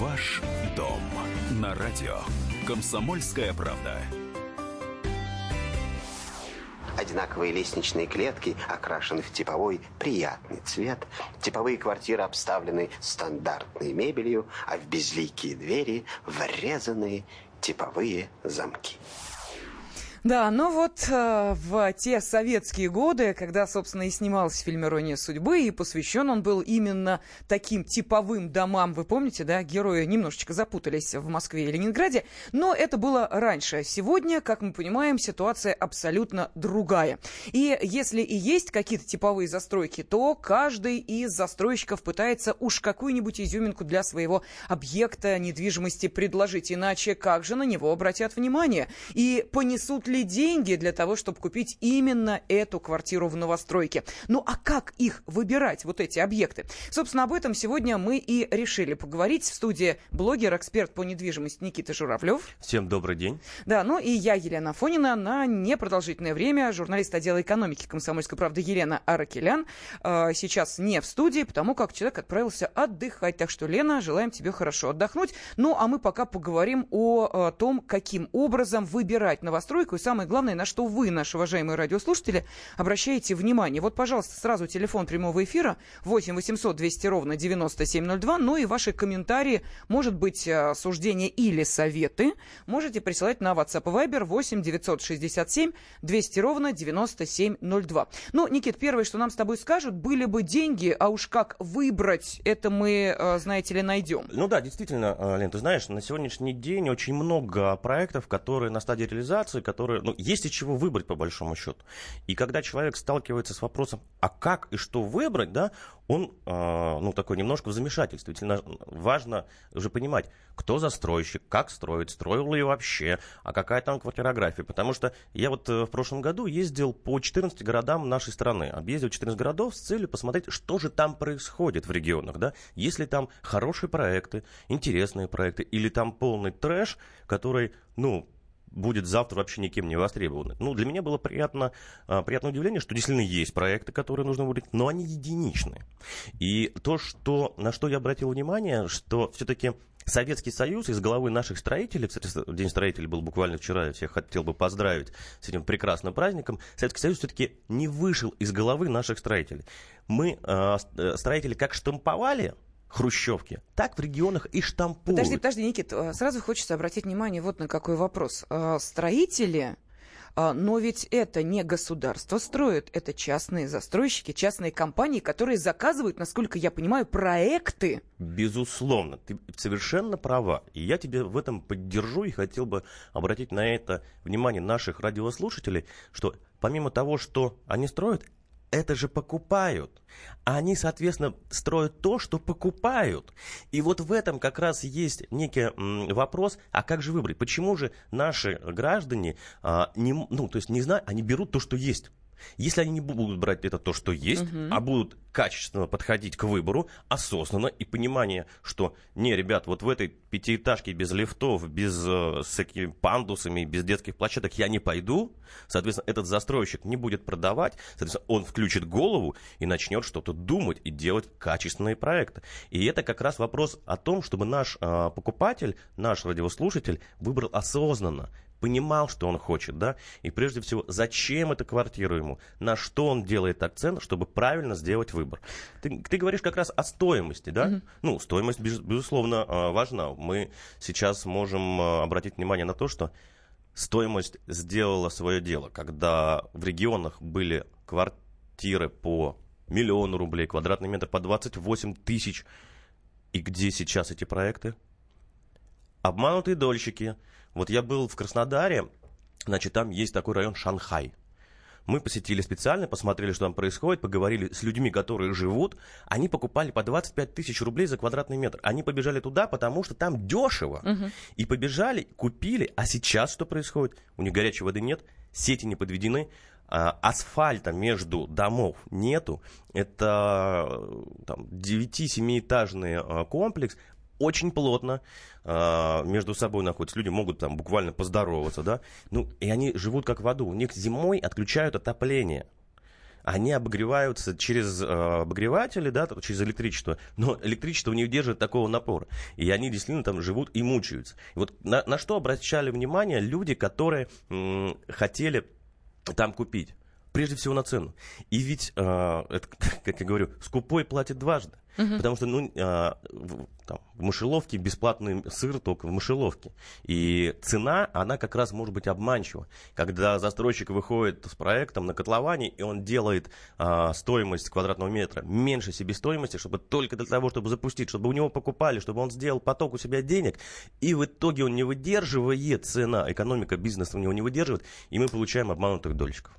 Ваш дом на радио. Комсомольская правда. Одинаковые лестничные клетки окрашены в типовой приятный цвет. Типовые квартиры обставлены стандартной мебелью, а в безликие двери врезаны типовые замки. Да, ну вот э, в те советские годы, когда, собственно, и снимался фильм «Ирония судьбы», и посвящен он был именно таким типовым домам. Вы помните, да, герои немножечко запутались в Москве и Ленинграде, но это было раньше. Сегодня, как мы понимаем, ситуация абсолютно другая. И если и есть какие-то типовые застройки, то каждый из застройщиков пытается уж какую-нибудь изюминку для своего объекта недвижимости предложить, иначе как же на него обратят внимание? И понесут ли ли деньги для того, чтобы купить именно эту квартиру в новостройке. Ну а как их выбирать, вот эти объекты? Собственно, об этом сегодня мы и решили поговорить. В студии блогер, эксперт по недвижимости Никита Журавлев. Всем добрый день. Да, ну и я, Елена Фонина, на непродолжительное время журналист отдела экономики комсомольской правды Елена Аракелян. Э, сейчас не в студии, потому как человек отправился отдыхать. Так что, Лена, желаем тебе хорошо отдохнуть. Ну, а мы пока поговорим о, о том, каким образом выбирать новостройку самое главное, на что вы, наши уважаемые радиослушатели, обращаете внимание. Вот, пожалуйста, сразу телефон прямого эфира 8 800 200 ровно 9702. Ну и ваши комментарии, может быть, э, суждения или советы, можете присылать на WhatsApp и Viber 8 967 200 ровно 9702. Ну, Никит, первое, что нам с тобой скажут, были бы деньги, а уж как выбрать, это мы, э, знаете ли, найдем. Ну да, действительно, э, Лен, ты знаешь, на сегодняшний день очень много проектов, которые на стадии реализации, которые которые, ну, есть из чего выбрать по большому счету. И когда человек сталкивается с вопросом, а как и что выбрать, да, он, э, ну, такой немножко в замешательстве. Ведь важно уже понимать, кто застройщик, как строит, строил ли вообще, а какая там квартирография. Потому что я вот э, в прошлом году ездил по 14 городам нашей страны, объездил 14 городов с целью посмотреть, что же там происходит в регионах, да, если там хорошие проекты, интересные проекты, или там полный трэш, который, ну, будет завтра вообще никем не востребованы. Ну, для меня было приятно, а, приятное удивление, что действительно есть проекты, которые нужно выбрать, но они единичные. И то, что, на что я обратил внимание, что все-таки Советский Союз из головы наших строителей, кстати, День строителей был буквально вчера, я всех хотел бы поздравить с этим прекрасным праздником, Советский Союз все-таки не вышел из головы наших строителей. Мы, э, строители, как штамповали хрущевки, так в регионах и штампуют. Подожди, подожди, Никит, э, сразу хочется обратить внимание вот на какой вопрос. Э, строители э, но ведь это не государство строит, это частные застройщики, частные компании, которые заказывают, насколько я понимаю, проекты. Безусловно, ты совершенно права. И я тебе в этом поддержу и хотел бы обратить на это внимание наших радиослушателей, что помимо того, что они строят, это же покупают. Они, соответственно, строят то, что покупают. И вот в этом как раз есть некий вопрос, а как же выбрать? Почему же наши граждане а, не, ну, то есть не знают, они берут то, что есть. Если они не будут брать это то, что есть, угу. а будут качественно подходить к выбору, осознанно и понимание, что не, ребят, вот в этой пятиэтажке без лифтов, без э, с такими пандусами, без детских площадок я не пойду, соответственно, этот застройщик не будет продавать, соответственно, он включит голову и начнет что-то думать и делать качественные проекты. И это как раз вопрос о том, чтобы наш э, покупатель, наш радиослушатель выбрал осознанно, понимал, что он хочет, да, и прежде всего, зачем эта квартира ему, на что он делает акцент, чтобы правильно сделать выбор. Ты, ты говоришь как раз о стоимости, да? Mm-hmm. Ну, стоимость, безусловно, а, важна. Мы сейчас можем а, обратить внимание на то, что стоимость сделала свое дело, когда в регионах были квартиры по миллиону рублей, квадратный метр по 28 тысяч. И где сейчас эти проекты? Обманутые дольщики – вот я был в Краснодаре, значит, там есть такой район Шанхай. Мы посетили специально, посмотрели, что там происходит, поговорили с людьми, которые живут. Они покупали по 25 тысяч рублей за квадратный метр. Они побежали туда, потому что там дешево. Угу. И побежали, купили. А сейчас что происходит? У них горячей воды нет, сети не подведены, а, асфальта между домов нету. Это там, 9-7-этажный а, комплекс, очень плотно э, между собой находятся. Люди могут там буквально поздороваться, да. Ну, и они живут как в аду. У них зимой отключают отопление. они обогреваются через э, обогреватели, да, через электричество, но электричество не удерживает такого напора. И они действительно там живут и мучаются. И вот на, на что обращали внимание люди, которые м- хотели там купить? Прежде всего на цену. И ведь, э, это, как я говорю, скупой платит дважды. Угу. Потому что ну, а, в, там, в мышеловке бесплатный сыр только в мышеловке. И цена, она как раз может быть обманчива. Когда застройщик выходит с проектом на котловане, и он делает а, стоимость квадратного метра меньше себестоимости, чтобы только для того, чтобы запустить, чтобы у него покупали, чтобы он сделал поток у себя денег, и в итоге он не выдерживает цена, экономика бизнеса у него не выдерживает, и мы получаем обманутых дольщиков.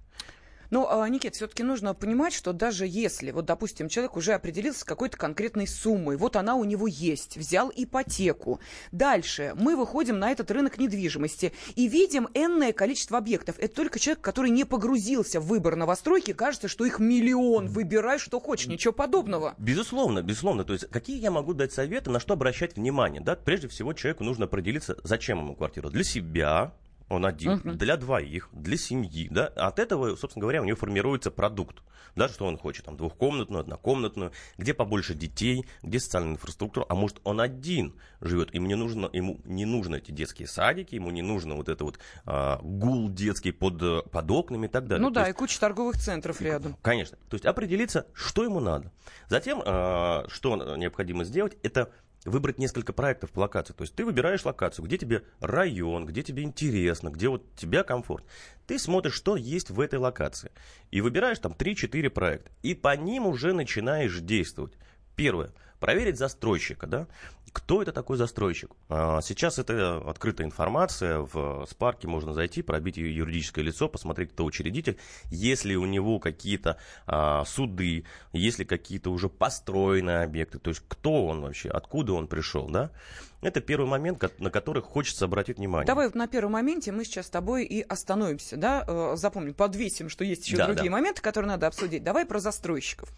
Ну, а, Никит, все-таки нужно понимать, что даже если, вот, допустим, человек уже определился с какой-то конкретной суммой, вот она у него есть, взял ипотеку. Дальше мы выходим на этот рынок недвижимости и видим энное количество объектов. Это только человек, который не погрузился в выбор новостройки, кажется, что их миллион, выбирай, что хочешь, ничего подобного. Безусловно, безусловно. То есть, какие я могу дать советы, на что обращать внимание? Да? Прежде всего, человеку нужно определиться, зачем ему квартира. Для себя, он один, uh-huh. для двоих, для семьи, да, от этого, собственно говоря, у него формируется продукт, да, что он хочет, там, двухкомнатную, однокомнатную, где побольше детей, где социальная инфраструктура, а может, он один живет, ему не нужно, ему не нужны эти детские садики, ему не нужно вот это вот а, гул детский под, под окнами и так далее. Ну То да, есть, и куча торговых центров рядом. Конечно, то есть определиться, что ему надо. Затем, а, что необходимо сделать, это выбрать несколько проектов по локации. То есть ты выбираешь локацию, где тебе район, где тебе интересно, где вот тебя комфорт. Ты смотришь, что есть в этой локации. И выбираешь там 3-4 проекта. И по ним уже начинаешь действовать. Первое. Проверить застройщика, да? Кто это такой застройщик? А, сейчас это открытая информация, в Спарке можно зайти, пробить ее юридическое лицо, посмотреть, кто учредитель. Если у него какие-то а, суды, если какие-то уже построенные объекты, то есть кто он вообще, откуда он пришел, да? Это первый момент, на который хочется обратить внимание. Давай вот на первом моменте мы сейчас с тобой и остановимся, да, э, запомним, подвесим, что есть еще да, другие да. моменты, которые надо обсудить. Давай про застройщиков.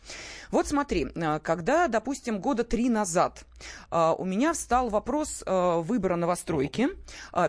Вот смотри, э, когда, допустим, года три назад э, у меня встал вопрос выбора новостройки,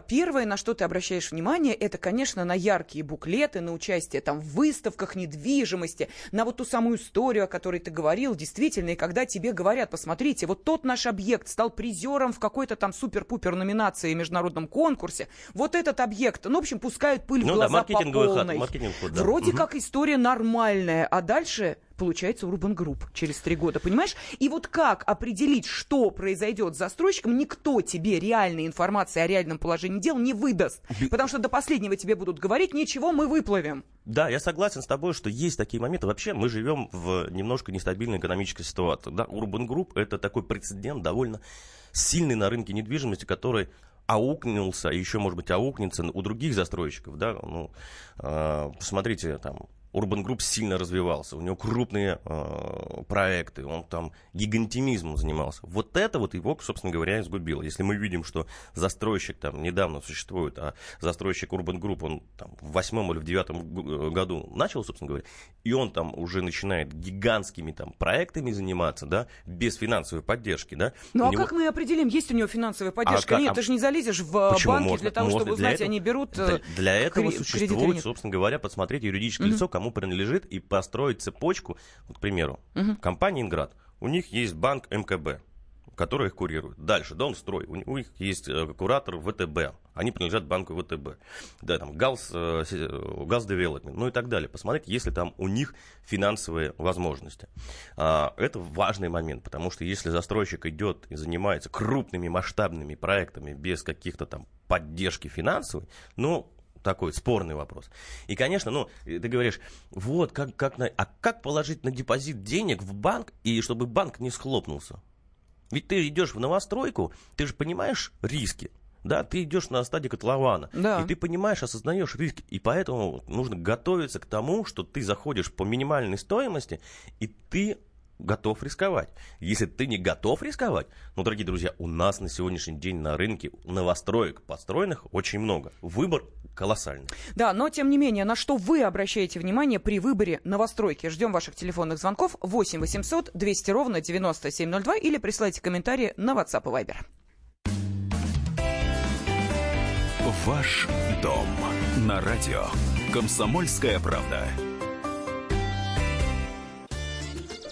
первое, на что ты обращаешь внимание, это, конечно, на яркие буклеты, на участие там в выставках недвижимости, на вот ту самую историю, о которой ты говорил, действительно, и когда тебе говорят, посмотрите, вот тот наш объект стал призером в какой-то какой-то там супер-пупер номинации в международном конкурсе, вот этот объект, ну, в общем, пускают пыль ну, в глаза да, по полной. Ход, ход, да. Вроде угу. как история нормальная, а дальше получается Urban Group через три года, понимаешь? И вот как определить, что произойдет с застройщиком, никто тебе реальной информации о реальном положении дел не выдаст. Потому что до последнего тебе будут говорить, ничего, мы выплывем. Да, я согласен с тобой, что есть такие моменты. Вообще, мы живем в немножко нестабильной экономической ситуации. Да, Urban Group это такой прецедент довольно сильный на рынке недвижимости, который аукнулся, еще, может быть, аукнется у других застройщиков, да, ну, э, посмотрите, там, Urban Group сильно развивался, у него крупные э, проекты, он там гигантимизмом занимался. Вот это вот его, собственно говоря, изгубило. Если мы видим, что застройщик там недавно существует, а застройщик Urban Group, он там в восьмом или в девятом э, году начал, собственно говоря, и он там уже начинает гигантскими там проектами заниматься, да, без финансовой поддержки, да. Ну а него... как мы определим, есть у него финансовая поддержка? А, Нет, а... ты же не залезешь в Почему? банки можно, для того, можно, чтобы узнать, этого, они берут Для, э, для этого существует, собственно говоря, подсмотреть юридическое mm-hmm. лицо, кому принадлежит, и построить цепочку. Вот, к примеру, угу. компания «Инград». У них есть банк МКБ, который их курирует. Дальше, Донстрой. У, у них есть э, куратор ВТБ. Они принадлежат банку ВТБ. Да, там, Галс, э, Галс Девелопмент, ну и так далее. Посмотреть, если там у них финансовые возможности. А, это важный момент, потому что если застройщик идет и занимается крупными масштабными проектами без каких-то там поддержки финансовой, ну, такой спорный вопрос. И, конечно, ну, ты говоришь, вот, как, как на, а как положить на депозит денег в банк, и чтобы банк не схлопнулся? Ведь ты идешь в новостройку, ты же понимаешь риски. Да, ты идешь на стадии котлована, да. и ты понимаешь, осознаешь риски, и поэтому нужно готовиться к тому, что ты заходишь по минимальной стоимости, и ты готов рисковать. Если ты не готов рисковать, ну, дорогие друзья, у нас на сегодняшний день на рынке новостроек построенных очень много. Выбор колоссальный. Да, но тем не менее, на что вы обращаете внимание при выборе новостройки? Ждем ваших телефонных звонков 8 800 200 ровно 9702 или присылайте комментарии на WhatsApp и Viber. Ваш дом на радио. Комсомольская правда.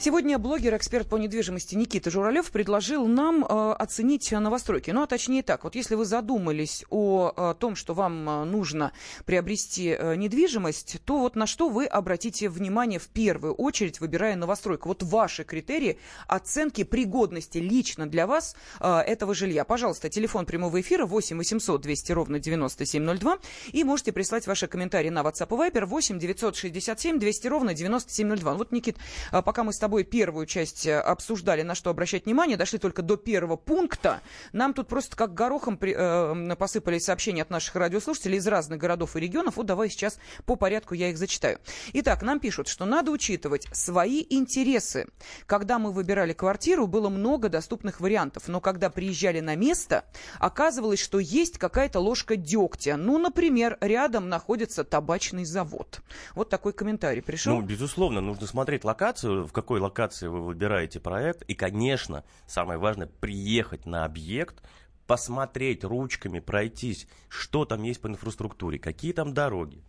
Сегодня блогер, эксперт по недвижимости Никита Журавлев предложил нам э, оценить новостройки. Ну, а точнее так, вот если вы задумались о, о том, что вам э, нужно приобрести э, недвижимость, то вот на что вы обратите внимание в первую очередь, выбирая новостройку? Вот ваши критерии оценки пригодности лично для вас э, этого жилья. Пожалуйста, телефон прямого эфира 8 800 200 ровно 9702 и можете прислать ваши комментарии на WhatsApp и Viber 8 967 200 ровно 9702. Вот, Никит, э, пока мы с тобой тобой первую часть э, обсуждали, на что обращать внимание, дошли только до первого пункта. Нам тут просто как горохом при, э, посыпались сообщения от наших радиослушателей из разных городов и регионов. Вот давай сейчас по порядку я их зачитаю. Итак, нам пишут, что надо учитывать свои интересы. Когда мы выбирали квартиру, было много доступных вариантов, но когда приезжали на место, оказывалось, что есть какая-то ложка дегтя. Ну, например, рядом находится табачный завод. Вот такой комментарий пришел. Ну, безусловно, нужно смотреть локацию, в какой какой локации вы выбираете проект. И, конечно, самое важное, приехать на объект, посмотреть ручками, пройтись, что там есть по инфраструктуре, какие там дороги,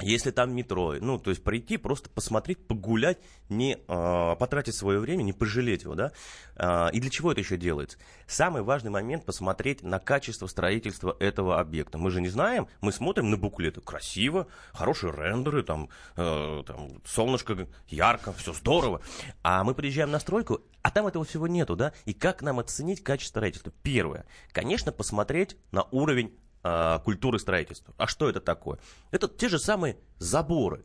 если там метро, ну, то есть прийти, просто посмотреть, погулять, не э, потратить свое время, не пожалеть его, да. Э, и для чего это еще делается? Самый важный момент посмотреть на качество строительства этого объекта. Мы же не знаем, мы смотрим на буклеты, красиво, хорошие рендеры, там, э, там солнышко ярко, все здорово. А мы приезжаем на стройку, а там этого всего нету, да. И как нам оценить качество строительства? Первое, конечно, посмотреть на уровень а, культуры строительства. А что это такое? Это те же самые заборы.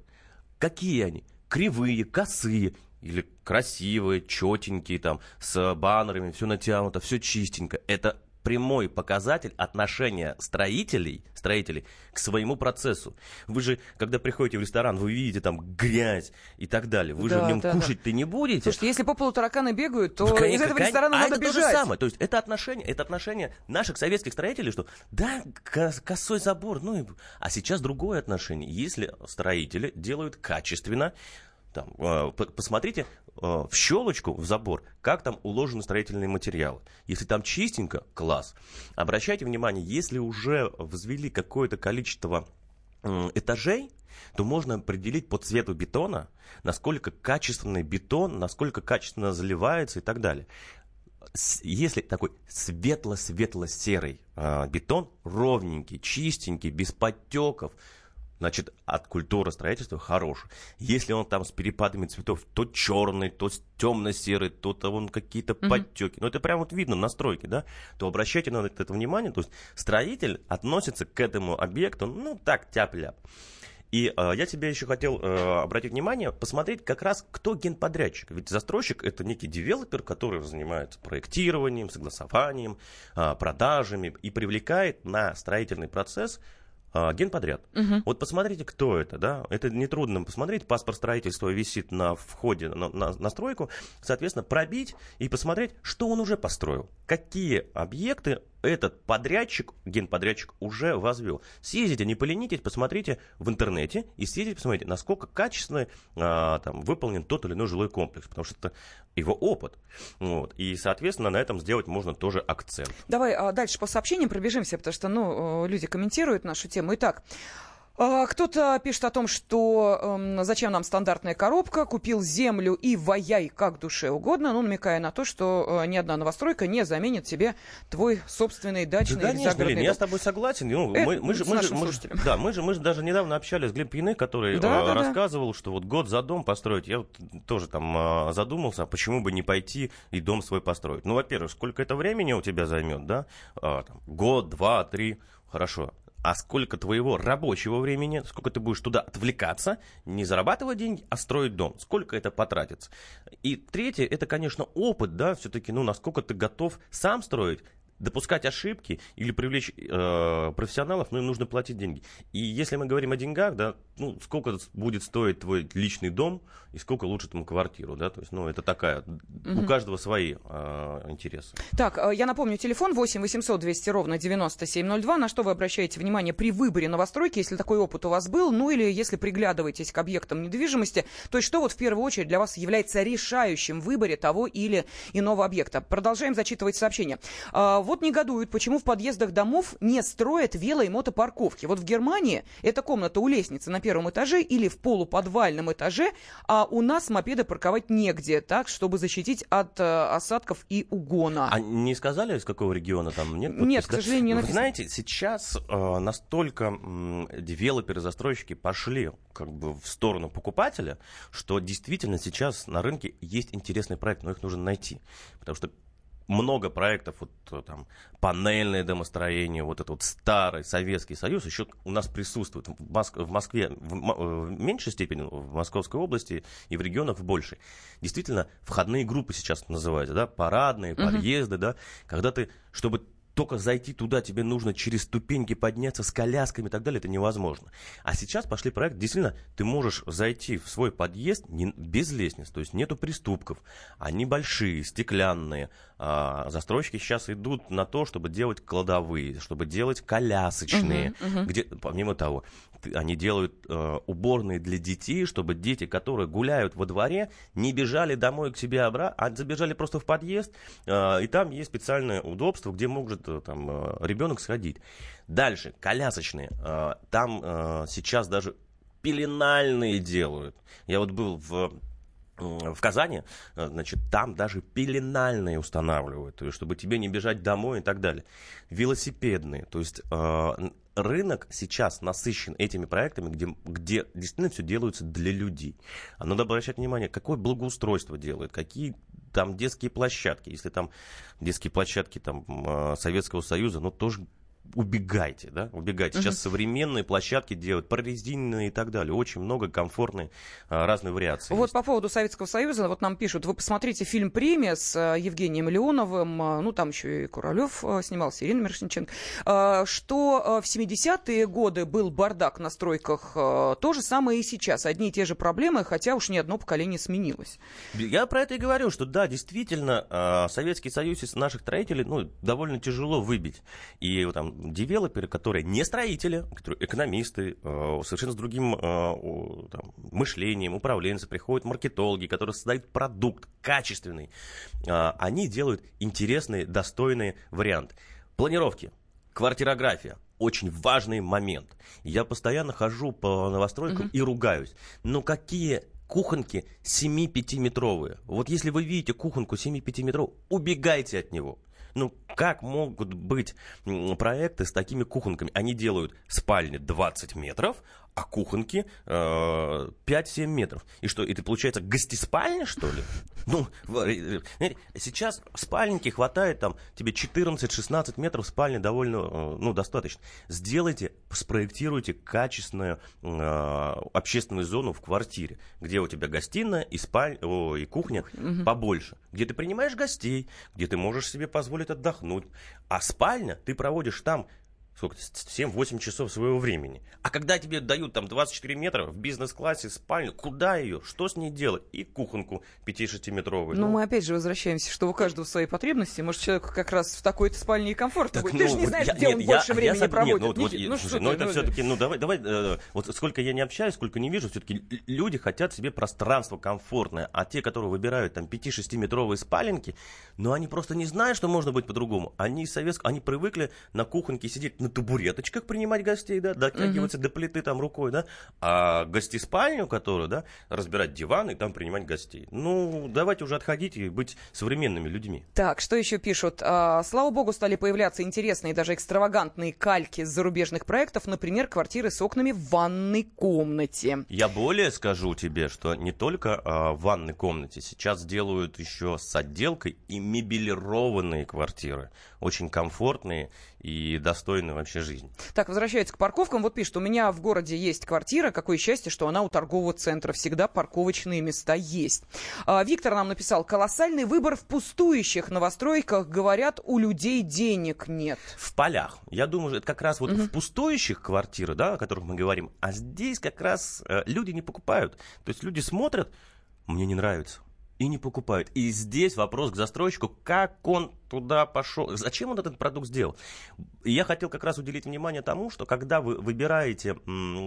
Какие они? Кривые, косые или красивые, четенькие, там, с баннерами, все натянуто, все чистенько. Это прямой показатель отношения строителей, строителей к своему процессу. Вы же, когда приходите в ресторан, вы видите там грязь и так далее. Вы да, же в нем да, кушать-то да. не будете. Слушайте, если по полу тараканы бегают, то ну, конечно, из этого ресторана а надо это бежать. то же самое. То есть это отношение, это отношение наших советских строителей, что да, косой забор, ну и... А сейчас другое отношение. Если строители делают качественно, там, э, посмотрите в щелочку, в забор, как там уложены строительные материалы. Если там чистенько, класс. Обращайте внимание, если уже взвели какое-то количество этажей, то можно определить по цвету бетона, насколько качественный бетон, насколько качественно заливается и так далее. Если такой светло-светло-серый э, бетон, ровненький, чистенький, без подтеков, значит, от культуры строительства хорош. Если он там с перепадами цветов, то черный, то темно-серый, то он какие-то mm-hmm. подтеки, ну это прям вот видно на стройке, да, то обращайте на это внимание, то есть строитель относится к этому объекту, ну так, тяп-ляп. И э, я тебе еще хотел э, обратить внимание, посмотреть как раз, кто генподрядчик. Ведь застройщик это некий девелопер, который занимается проектированием, согласованием, э, продажами и привлекает на строительный процесс а, генподряд. Угу. Вот посмотрите, кто это, да, это нетрудно посмотреть, паспорт строительства висит на входе на, на, на стройку, соответственно, пробить и посмотреть, что он уже построил, какие объекты этот подрядчик, генподрядчик уже возвел. Съездите, не поленитесь, посмотрите в интернете и съездите, посмотрите, насколько качественно а, там, выполнен тот или иной жилой комплекс, потому что это его опыт. Вот. И, соответственно, на этом сделать можно тоже акцент. Давай а, дальше по сообщениям пробежимся, потому что ну, люди комментируют нашу тему. Итак, кто-то пишет о том, что э, зачем нам стандартная коробка, купил землю и ваяй как душе угодно, ну, намекая на то, что э, ни одна новостройка не заменит себе твой собственный дачный да, конечно, загородный Лен, я с тобой согласен. Ну, Это мы, мы, же, мы, же, мы, же, да, мы, же, мы же даже недавно общались с Глеб Пьяны, который да, э, да, рассказывал, да. что вот год за дом построить. Я вот тоже там э, задумался, а почему бы не пойти и дом свой построить. Ну, во-первых, сколько это времени у тебя займет, да? Э, там, год, два, три, хорошо а сколько твоего рабочего времени, сколько ты будешь туда отвлекаться, не зарабатывать деньги, а строить дом, сколько это потратится. И третье, это, конечно, опыт, да, все-таки, ну, насколько ты готов сам строить, допускать ошибки или привлечь э, профессионалов, ну, им нужно платить деньги. И если мы говорим о деньгах, да, ну, сколько будет стоить твой личный дом и сколько лучше там квартиру, да, то есть, ну, это такая, угу. у каждого свои э, интересы. Так, э, я напомню, телефон 8 800 200 ровно 9702, на что вы обращаете внимание при выборе новостройки, если такой опыт у вас был, ну, или если приглядываетесь к объектам недвижимости, то есть, что вот в первую очередь для вас является решающим в выборе того или иного объекта. Продолжаем зачитывать сообщения. Вот негодуют, почему в подъездах домов не строят вело- и мотопарковки. Вот в Германии эта комната у лестницы на первом этаже или в полуподвальном этаже, а у нас мопеды парковать негде, так, чтобы защитить от э, осадков и угона. А не сказали, из какого региона там нет? Подпись, нет, к сожалению, не написано. Вы знаете, сейчас э, настолько э, девелоперы-застройщики пошли как бы в сторону покупателя, что действительно сейчас на рынке есть интересный проект, но их нужно найти. Потому что много проектов, вот э, там панельное домостроение, вот этот вот старый Советский Союз еще у нас присутствует. В, Моск... в Москве в, в меньшей степени, в Московской области и в регионах в большей. Действительно, входные группы сейчас называются, да, парадные, подъезды, uh-huh. да, когда ты, чтобы только зайти туда тебе нужно через ступеньки подняться с колясками и так далее, это невозможно. А сейчас пошли проект, действительно, ты можешь зайти в свой подъезд не, без лестниц, то есть нету приступков, они большие, стеклянные. А, застройщики сейчас идут на то, чтобы делать кладовые, чтобы делать колясочные, uh-huh, uh-huh. где, помимо того, они делают э, уборные для детей, чтобы дети, которые гуляют во дворе, не бежали домой к себе обратно, а забежали просто в подъезд, э, и там есть специальное удобство, где может э, там э, ребенок сходить. Дальше, колясочные. Э, там э, сейчас даже пеленальные делают. Я вот был в в Казани, э, значит, там даже пеленальные устанавливают, то есть, чтобы тебе не бежать домой и так далее. Велосипедные, то есть э, рынок сейчас насыщен этими проектами, где, где действительно все делается для людей. А надо обращать внимание, какое благоустройство делают, какие там детские площадки. Если там детские площадки там, э, Советского Союза, ну тоже убегайте, да, убегайте. Сейчас uh-huh. современные площадки делают, прорезиненные и так далее. Очень много комфортной а, разной вариации. Вот есть. по поводу Советского Союза, вот нам пишут, вы посмотрите фильм «Премия» с а, Евгением Леоновым, а, ну, там еще и Куралев снимался, Ирина Мирошниченко, что в 70-е годы был бардак на стройках, то же самое и сейчас. Одни и те же проблемы, хотя уж не одно поколение сменилось. Я про это и говорю, что да, действительно, Советский Союз из наших строителей, ну, довольно тяжело выбить. И там девелоперы, которые не строители, которые экономисты, э, совершенно с другим э, там, мышлением, управленцы, приходят маркетологи, которые создают продукт качественный, э, они делают интересные, достойные варианты. Планировки, квартирография, очень важный момент. Я постоянно хожу по новостройкам mm-hmm. и ругаюсь. Но какие кухонки 7-5-метровые. Вот если вы видите кухонку 7-5 метровую, убегайте от него. Ну, как могут быть проекты с такими кухонками? Они делают спальни 20 метров, а кухонки э, 5-7 метров. И что, это получается гостеспальня, что ли? Ну, э, сейчас спальники хватает там тебе 14-16 метров спальни довольно, э, ну, достаточно. Сделайте, спроектируйте качественную э, общественную зону в квартире, где у тебя гостиная и спаль, о, и кухня угу. побольше, где ты принимаешь гостей, где ты можешь себе позволить отдохнуть, а спальня ты проводишь там сколько, 7-8 часов своего времени. А когда тебе дают там 24 метра в бизнес-классе спальню, куда ее, что с ней делать? И кухонку 5-6-метровую. Ну, ну, мы опять же возвращаемся, что у каждого свои потребности. Может, человек как раз в такой-то спальне и комфортно будет. Ну, Ты же не знаешь, я, где нет, он я, больше я, времени я, проводит. Нет, ну, вот, ну, слушай, ну, это ну, все-таки, ну, давай, давай, э, вот сколько я не общаюсь, сколько не вижу, все-таки люди хотят себе пространство комфортное, а те, которые выбирают там 5-6-метровые спаленки, ну, они просто не знают, что можно быть по-другому. Они советск... они привыкли на кухоньке сидеть на табуреточках принимать гостей, да, дотягиваться угу. до плиты там рукой, да, а гостеспальню, которую, да, разбирать диван и там принимать гостей. Ну, давайте уже отходить и быть современными людьми. Так, что еще пишут? А, слава богу, стали появляться интересные, даже экстравагантные кальки с зарубежных проектов, например, квартиры с окнами в ванной комнате. Я более скажу тебе, что не только а, в ванной комнате, сейчас делают еще с отделкой и мебелированные квартиры, очень комфортные и достойную вообще жизнь. Так, возвращаясь к парковкам, вот пишет, у меня в городе есть квартира, какое счастье, что она у торгового центра, всегда парковочные места есть. А, Виктор нам написал, колоссальный выбор в пустующих новостройках, говорят, у людей денег нет. В полях. Я думаю, это как раз вот угу. в пустующих квартирах, да, о которых мы говорим, а здесь как раз э, люди не покупают. То есть люди смотрят, мне не нравится и не покупают. И здесь вопрос к застройщику, как он туда пошел, зачем он этот продукт сделал. И я хотел как раз уделить внимание тому, что когда вы выбираете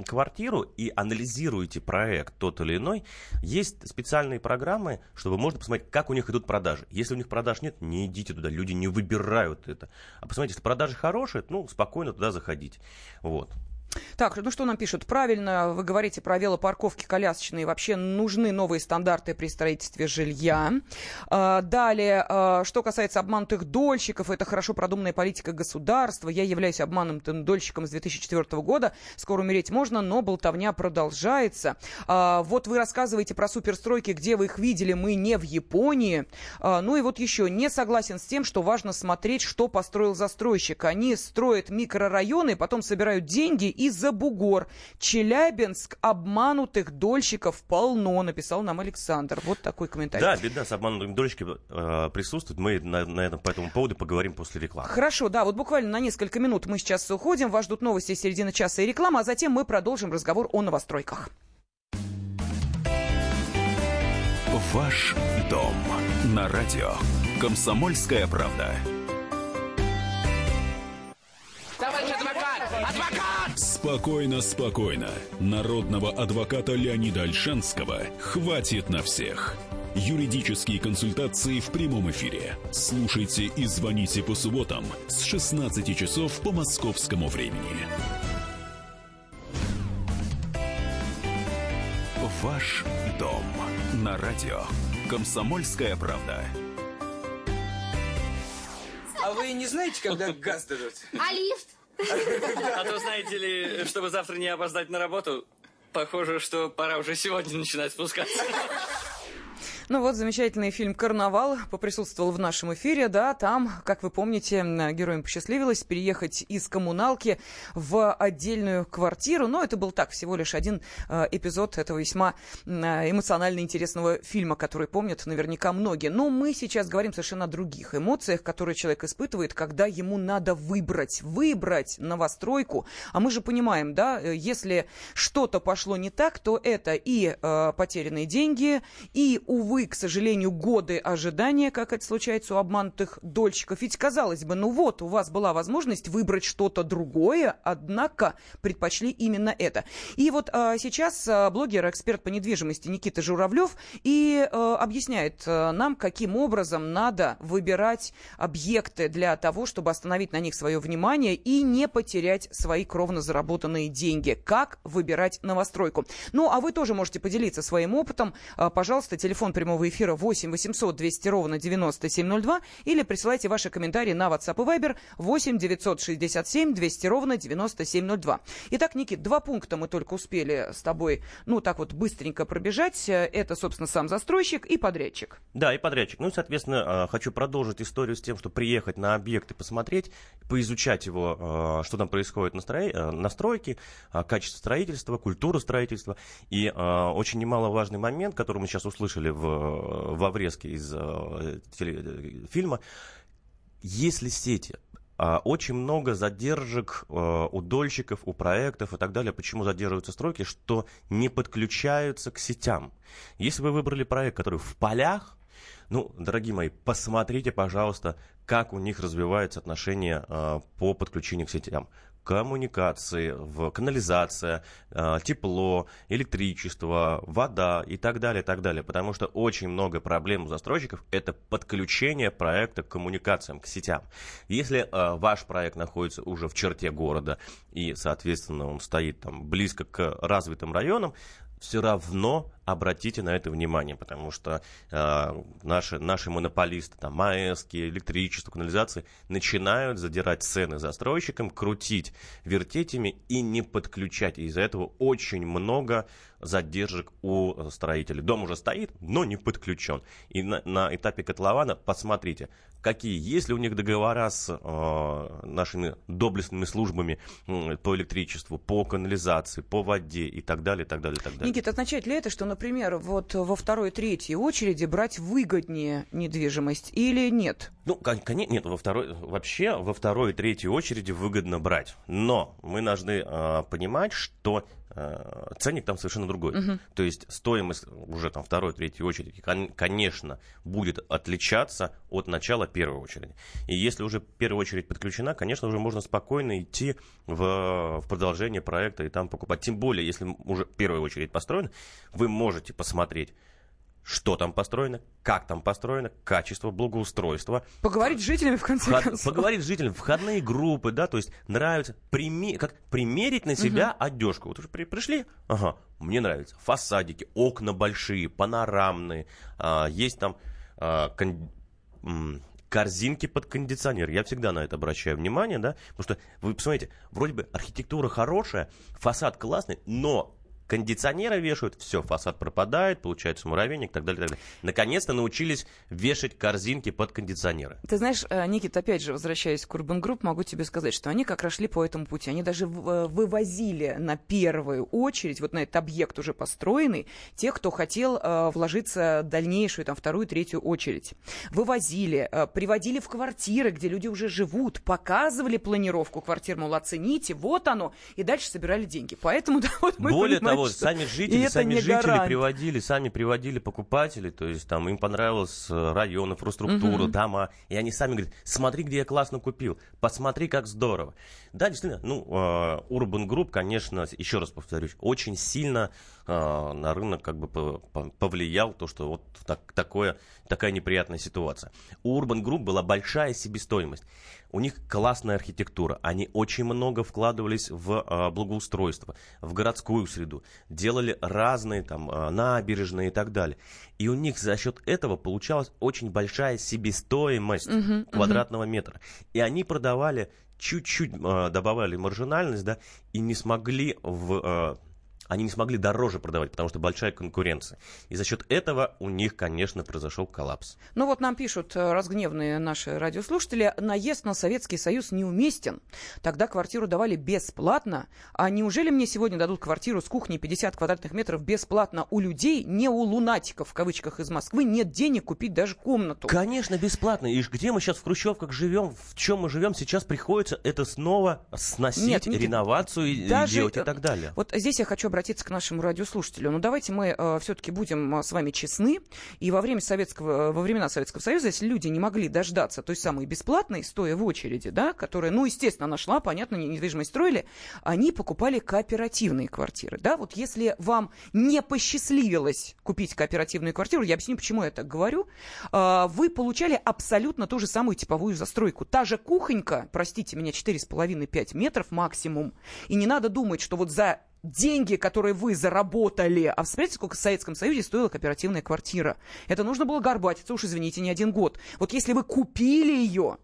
квартиру и анализируете проект тот или иной, есть специальные программы, чтобы можно посмотреть, как у них идут продажи. Если у них продаж нет, не идите туда, люди не выбирают это. А посмотрите, если продажи хорошие, ну, спокойно туда заходите. Вот. Так, ну что нам пишут? Правильно, вы говорите про велопарковки колясочные. Вообще нужны новые стандарты при строительстве жилья. А, далее, а, что касается обманутых дольщиков, это хорошо продуманная политика государства. Я являюсь обманутым дольщиком с 2004 года. Скоро умереть можно, но болтовня продолжается. А, вот вы рассказываете про суперстройки, где вы их видели, мы не в Японии. Ну и вот еще, не согласен с тем, что важно смотреть, что построил застройщик. Они строят микрорайоны, потом собирают деньги и за бугор. Челябинск обманутых дольщиков полно, написал нам Александр. Вот такой комментарий. Да, беда с обманутыми дольщиками э, присутствует. Мы на, на этом, по этому поводу поговорим после рекламы. Хорошо, да, вот буквально на несколько минут мы сейчас уходим. Вас ждут новости середины часа и реклама, а затем мы продолжим разговор о новостройках. Ваш дом на радио. Комсомольская правда. Товарищ адвокат! Адвокат! Спокойно, спокойно. Народного адвоката Леонида Альшанского хватит на всех. Юридические консультации в прямом эфире. Слушайте и звоните по субботам с 16 часов по московскому времени. Ваш дом на радио. Комсомольская правда. А вы не знаете, когда газ дадут? А лифт? А то, знаете ли, чтобы завтра не опоздать на работу, похоже, что пора уже сегодня начинать спускаться. Ну вот, замечательный фильм «Карнавал» поприсутствовал в нашем эфире, да, там, как вы помните, героям посчастливилось переехать из коммуналки в отдельную квартиру, но это был так, всего лишь один э, эпизод этого весьма э, эмоционально интересного фильма, который помнят наверняка многие. Но мы сейчас говорим совершенно о других эмоциях, которые человек испытывает, когда ему надо выбрать, выбрать новостройку, а мы же понимаем, да, э, если что-то пошло не так, то это и э, потерянные деньги, и, увы, увы, к сожалению, годы ожидания, как это случается у обманутых дольщиков. Ведь, казалось бы, ну вот, у вас была возможность выбрать что-то другое, однако предпочли именно это. И вот а, сейчас а, блогер, эксперт по недвижимости Никита Журавлев и а, объясняет а, нам, каким образом надо выбирать объекты для того, чтобы остановить на них свое внимание и не потерять свои кровно заработанные деньги. Как выбирать новостройку. Ну, а вы тоже можете поделиться своим опытом. А, пожалуйста, телефон прямого эфира 8 800 200 ровно 9702 или присылайте ваши комментарии на WhatsApp и Viber 8 967 200 ровно 9702. Итак, Никит, два пункта мы только успели с тобой, ну, так вот быстренько пробежать. Это, собственно, сам застройщик и подрядчик. Да, и подрядчик. Ну, соответственно, а, хочу продолжить историю с тем, что приехать на объект и посмотреть, поизучать его, а, что там происходит на, строи... Э, на стройке, качество строительства, культура строительства. И очень немаловажный момент, который мы сейчас услышали в Э, в обрезке из э, теле, фильма, если сети а, очень много задержек э, у дольщиков, у проектов и так далее. Почему задерживаются стройки? Что не подключаются к сетям. Если вы выбрали проект, который в полях, ну, дорогие мои, посмотрите, пожалуйста, как у них развиваются отношения по подключению к сетям коммуникации, в канализация, э, тепло, электричество, вода и так далее, и так далее. Потому что очень много проблем у застройщиков – это подключение проекта к коммуникациям, к сетям. Если э, ваш проект находится уже в черте города и, соответственно, он стоит там близко к развитым районам, все равно обратите на это внимание, потому что э, наши, наши монополисты, там, МАЭСки, электричество, канализации, начинают задирать цены застройщикам, крутить вертетями и не подключать. И из-за этого очень много задержек у строителей. Дом уже стоит, но не подключен. И на, на этапе котлована посмотрите, какие, есть ли у них договора с э, нашими доблестными службами э, по электричеству, по канализации, по воде и так далее, и так далее, и так далее. Никита, означает ли это, что, например, вот во второй, третьей очереди брать выгоднее недвижимость или нет? Ну, конечно, нет, во второй, вообще во второй и третьей очереди выгодно брать. Но мы должны э, понимать, что ценник там совершенно другой. Угу. То есть стоимость уже там второй, третьей очереди, конечно, будет отличаться от начала первой очереди. И если уже первая очередь подключена, конечно, уже можно спокойно идти в, в продолжение проекта и там покупать. Тем более, если уже первая очередь построена, вы можете посмотреть что там построено, как там построено, качество, благоустройство. Поговорить с жителями, в конце Вход, концов. Поговорить с жителями, входные группы, да, то есть нравится, приме, как примерить на себя угу. одежку. Вот уже при, пришли, ага, мне нравится, фасадики, окна большие, панорамные, а, есть там а, кон, м, корзинки под кондиционер. Я всегда на это обращаю внимание, да, потому что, вы посмотрите, вроде бы архитектура хорошая, фасад классный, но кондиционеры вешают, все, фасад пропадает, получается муравейник и так далее, так далее. Наконец-то научились вешать корзинки под кондиционеры. Ты знаешь, э, Никит, опять же, возвращаясь к Urban Group, могу тебе сказать, что они как раз шли по этому пути. Они даже э, вывозили на первую очередь, вот на этот объект уже построенный, тех, кто хотел э, вложиться в дальнейшую, там, вторую, третью очередь. Вывозили, приводили в квартиры, где люди уже живут, показывали планировку квартир, мол, оцените, вот оно, и дальше собирали деньги. Поэтому, да, вот мы Более того, вот, сами жители, сами жители гарант. приводили, сами приводили покупателей, то есть там им понравилось э, район, инфраструктура, угу. дома, и они сами говорят, смотри, где я классно купил, посмотри, как здорово. Да, действительно, ну, uh, Urban Group, конечно, еще раз повторюсь, очень сильно uh, на рынок как бы повлиял то, что вот так, такое, такая неприятная ситуация. У Urban Group была большая себестоимость. У них классная архитектура, они очень много вкладывались в а, благоустройство, в городскую среду, делали разные там а, набережные и так далее. И у них за счет этого получалась очень большая себестоимость uh-huh, квадратного uh-huh. метра. И они продавали чуть-чуть э, добавляли маржинальность, да, и не смогли в они не смогли дороже продавать, потому что большая конкуренция. И за счет этого у них, конечно, произошел коллапс. Ну вот нам пишут э, разгневанные наши радиослушатели, наезд на Советский Союз неуместен. Тогда квартиру давали бесплатно. А неужели мне сегодня дадут квартиру с кухней 50 квадратных метров бесплатно у людей, не у лунатиков, в кавычках, из Москвы, нет денег купить даже комнату? Конечно, бесплатно. И где мы сейчас в Хрущевках живем, в чем мы живем, сейчас приходится это снова сносить, нет, реновацию даже, делать и так далее. Вот здесь я хочу обратиться к нашему радиослушателю. Ну, давайте мы э, все-таки будем э, с вами честны. И во, время советского, э, во времена Советского Союза, если люди не могли дождаться той самой бесплатной, стоя в очереди, да, которая, ну, естественно, нашла, понятно, недвижимость строили, они покупали кооперативные квартиры. Да? Вот если вам не посчастливилось купить кооперативную квартиру, я объясню, почему я так говорю, э, вы получали абсолютно ту же самую типовую застройку. Та же кухонька, простите меня, 4,5-5 метров максимум. И не надо думать, что вот за деньги, которые вы заработали. А смотрите, сколько в Советском Союзе стоила кооперативная квартира. Это нужно было горбатиться, уж извините, не один год. Вот если вы купили ее,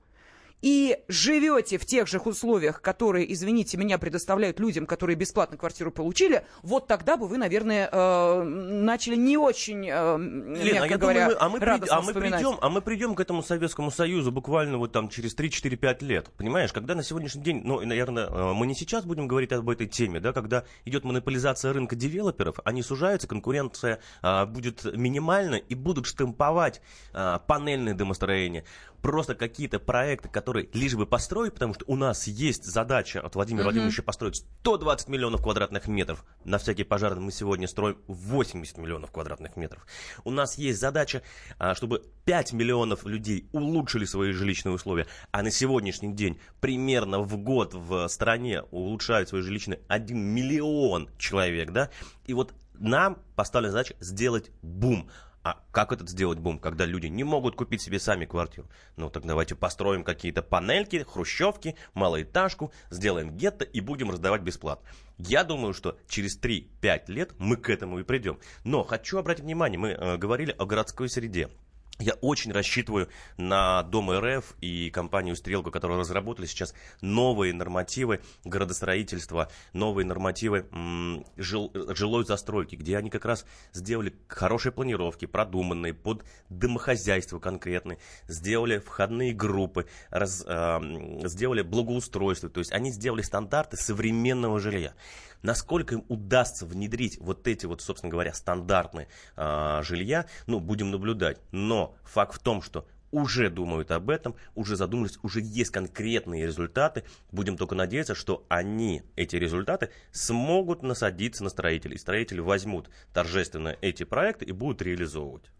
и живете в тех же условиях, которые, извините меня, предоставляют людям, которые бесплатно квартиру получили, вот тогда бы вы, наверное, э, начали не очень, э, Лена, мягко говоря, думаю, а мы, прид... а, мы придем, а мы придем к этому Советскому Союзу буквально вот там через 3-4-5 лет. Понимаешь, когда на сегодняшний день, ну, наверное, э, мы не сейчас будем говорить об этой теме, да, когда идет монополизация рынка девелоперов, они сужаются, конкуренция а, будет минимальна и будут штамповать а, панельные домостроения просто какие-то проекты, которые лишь бы построить, потому что у нас есть задача от Владимира mm-hmm. Владимировича построить 120 миллионов квадратных метров. На всякий пожар мы сегодня строим 80 миллионов квадратных метров. У нас есть задача, а, чтобы 5 миллионов людей улучшили свои жилищные условия, а на сегодняшний день примерно в год в стране улучшают свои жилищные 1 миллион человек, да, и вот нам поставлена задача сделать бум. А как этот сделать бум, когда люди не могут купить себе сами квартиру? Ну так давайте построим какие-то панельки, хрущевки, малоэтажку, сделаем гетто и будем раздавать бесплатно. Я думаю, что через 3-5 лет мы к этому и придем. Но хочу обратить внимание, мы э, говорили о городской среде. Я очень рассчитываю на Дом РФ и компанию «Стрелку», которые разработали сейчас новые нормативы градостроительства, новые нормативы жил, жилой застройки, где они как раз сделали хорошие планировки, продуманные под домохозяйство конкретные, сделали входные группы, раз, э, сделали благоустройство, то есть они сделали стандарты современного жилья. Насколько им удастся внедрить вот эти вот, собственно говоря, стандартные э, жилья, ну, будем наблюдать. Но факт в том, что уже думают об этом, уже задумались, уже есть конкретные результаты. Будем только надеяться, что они, эти результаты, смогут насадиться на строителей. Строители возьмут торжественно эти проекты и будут реализовывать.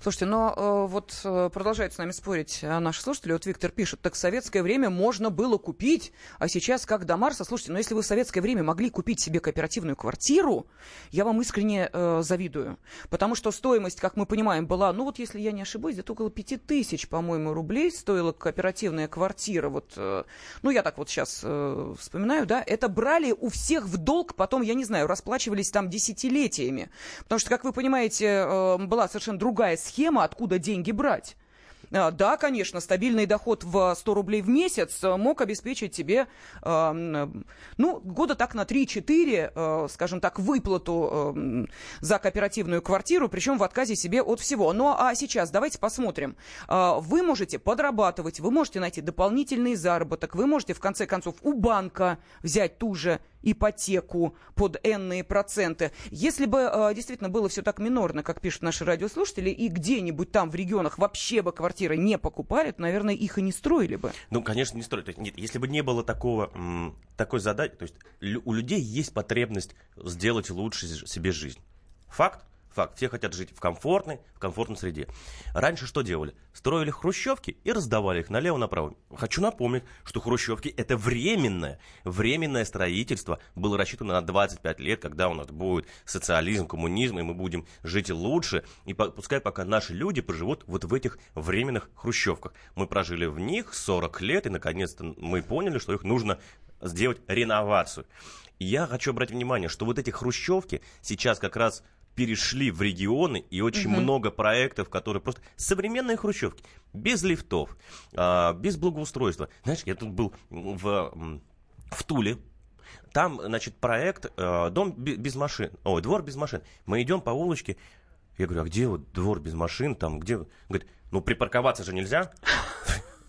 Слушайте, но э, вот э, продолжают с нами спорить э, наши слушатели. Вот Виктор пишет, так в советское время можно было купить, а сейчас как до Марса. Слушайте, но если вы в советское время могли купить себе кооперативную квартиру, я вам искренне э, завидую. Потому что стоимость, как мы понимаем, была, ну вот если я не ошибаюсь, где-то около пяти тысяч, по-моему, рублей стоила кооперативная квартира. Вот, э, ну я так вот сейчас э, вспоминаю, да, это брали у всех в долг, потом, я не знаю, расплачивались там десятилетиями. Потому что, как вы понимаете, э, была совершенно другая схема, откуда деньги брать. А, да, конечно, стабильный доход в 100 рублей в месяц э, мог обеспечить тебе, э, ну, года так на 3-4, э, скажем так, выплату за кооперативную квартиру, причем в отказе себе от всего. Ну, а сейчас давайте посмотрим. Вы можете подрабатывать, вы можете найти дополнительный заработок, вы можете, в конце концов, у банка взять ту же ипотеку под энные проценты. Если бы э, действительно было все так минорно, как пишут наши радиослушатели, и где-нибудь там в регионах вообще бы квартиры не покупали, то, наверное, их и не строили бы. Ну, конечно, не строили. То есть, нет, если бы не было такого, такой задачи, то есть у людей есть потребность сделать лучше себе жизнь. Факт? Факт. Все хотят жить в комфортной, в комфортной среде. Раньше что делали? Строили хрущевки и раздавали их налево-направо. Хочу напомнить, что хрущевки это временное, временное строительство. Было рассчитано на 25 лет, когда у нас будет социализм, коммунизм, и мы будем жить лучше. И пускай пока наши люди проживут вот в этих временных хрущевках. Мы прожили в них 40 лет, и наконец-то мы поняли, что их нужно сделать реновацию. Я хочу обратить внимание, что вот эти хрущевки сейчас как раз перешли в регионы, и очень угу. много проектов, которые просто современные хрущевки, без лифтов, а, без благоустройства. Знаешь, я тут был в, в Туле, там, значит, проект э, «Дом без машин», ой, «Двор без машин». Мы идем по улочке, я говорю, а где вот двор без машин, там, где... Говорит, ну, припарковаться же нельзя.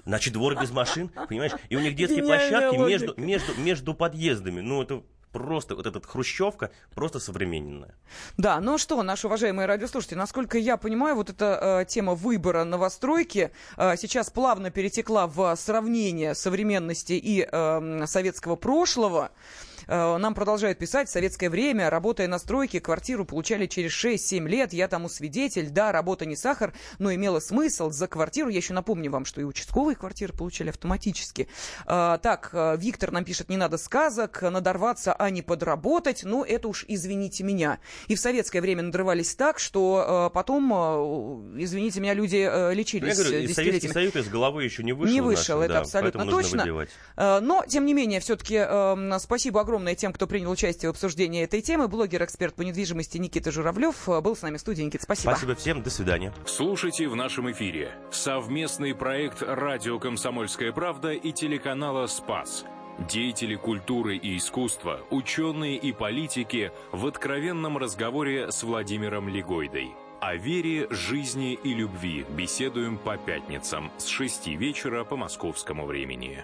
Значит, двор без машин, понимаешь? И у них детские площадки между, между, между подъездами. Ну, это просто вот эта хрущевка просто современная. Да, ну что, наши уважаемые радиослушатели, насколько я понимаю, вот эта э, тема выбора новостройки э, сейчас плавно перетекла в сравнение современности и э, советского прошлого. Э, нам продолжают писать, в советское время, работая на стройке, квартиру получали через 6-7 лет. Я тому свидетель. Да, работа не сахар, но имела смысл за квартиру. Я еще напомню вам, что и участковые квартиры получали автоматически. Э, так, э, Виктор нам пишет, не надо сказок, надорваться, а не подработать. Ну, это уж извините меня. И в советское время надрывались так, что потом, извините меня, люди лечились Я говорю, Советский Союз из головы еще не вышел. Не вышел, наших, это да, абсолютно точно. Но, тем не менее, все-таки спасибо огромное огромное тем, кто принял участие в обсуждении этой темы. Блогер-эксперт по недвижимости Никита Журавлев был с нами в студии. Никита, спасибо. Спасибо всем, до свидания. Слушайте в нашем эфире совместный проект «Радио Комсомольская правда» и телеканала «Спас». Деятели культуры и искусства, ученые и политики в откровенном разговоре с Владимиром Легойдой. О вере, жизни и любви беседуем по пятницам с 6 вечера по московскому времени.